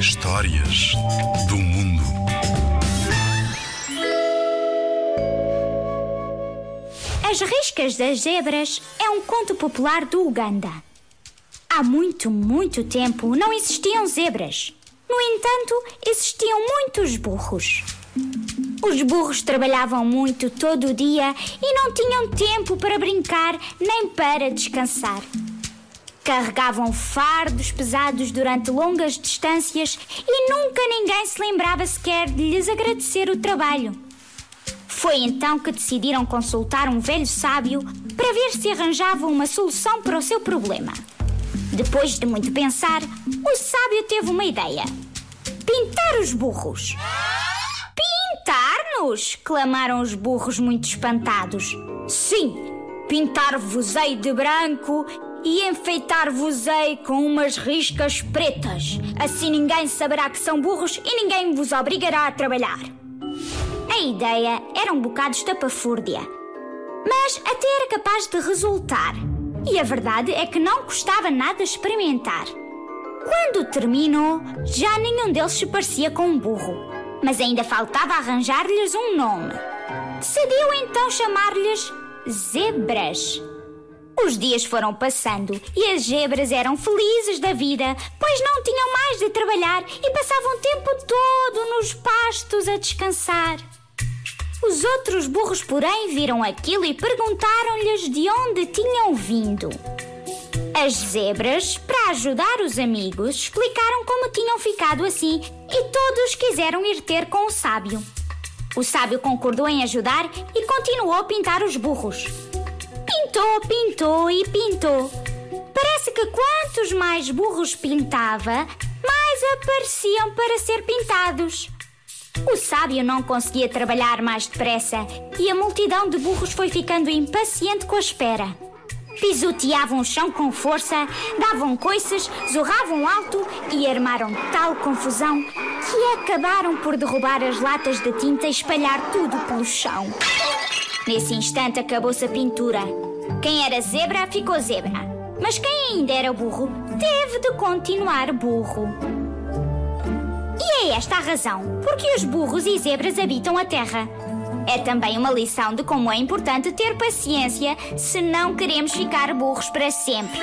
Histórias do mundo. As Riscas das Zebras é um conto popular do Uganda. Há muito, muito tempo não existiam zebras. No entanto, existiam muitos burros. Os burros trabalhavam muito todo o dia e não tinham tempo para brincar nem para descansar. Carregavam fardos pesados durante longas distâncias e nunca ninguém se lembrava sequer de lhes agradecer o trabalho. Foi então que decidiram consultar um velho sábio para ver se arranjavam uma solução para o seu problema. Depois de muito pensar, o sábio teve uma ideia: pintar os burros. Pintar-nos? clamaram os burros muito espantados. Sim, pintar-vos-ei de branco e enfeitar-vos-ei com umas riscas pretas. Assim ninguém saberá que são burros e ninguém vos obrigará a trabalhar. A ideia era um bocado estapafúrdia, mas até era capaz de resultar. E a verdade é que não custava nada experimentar. Quando terminou, já nenhum deles se parecia com um burro, mas ainda faltava arranjar-lhes um nome. Decidiu então chamar-lhes zebras. Os dias foram passando e as zebras eram felizes da vida, pois não tinham mais de trabalhar e passavam o tempo todo nos pastos a descansar. Os outros burros, porém, viram aquilo e perguntaram-lhes de onde tinham vindo. As zebras, para ajudar os amigos, explicaram como tinham ficado assim e todos quiseram ir ter com o sábio. O sábio concordou em ajudar e continuou a pintar os burros. Pintou, pintou e pintou. Parece que quantos mais burros pintava, mais apareciam para ser pintados. O sábio não conseguia trabalhar mais depressa e a multidão de burros foi ficando impaciente com a espera. Pisoteavam o chão com força, davam coices, zorravam alto e armaram tal confusão que acabaram por derrubar as latas de tinta e espalhar tudo pelo chão. Nesse instante acabou-se a pintura. Quem era zebra ficou zebra, mas quem ainda era burro teve de continuar burro. E é esta a razão porque os burros e zebras habitam a terra. É também uma lição de como é importante ter paciência se não queremos ficar burros para sempre.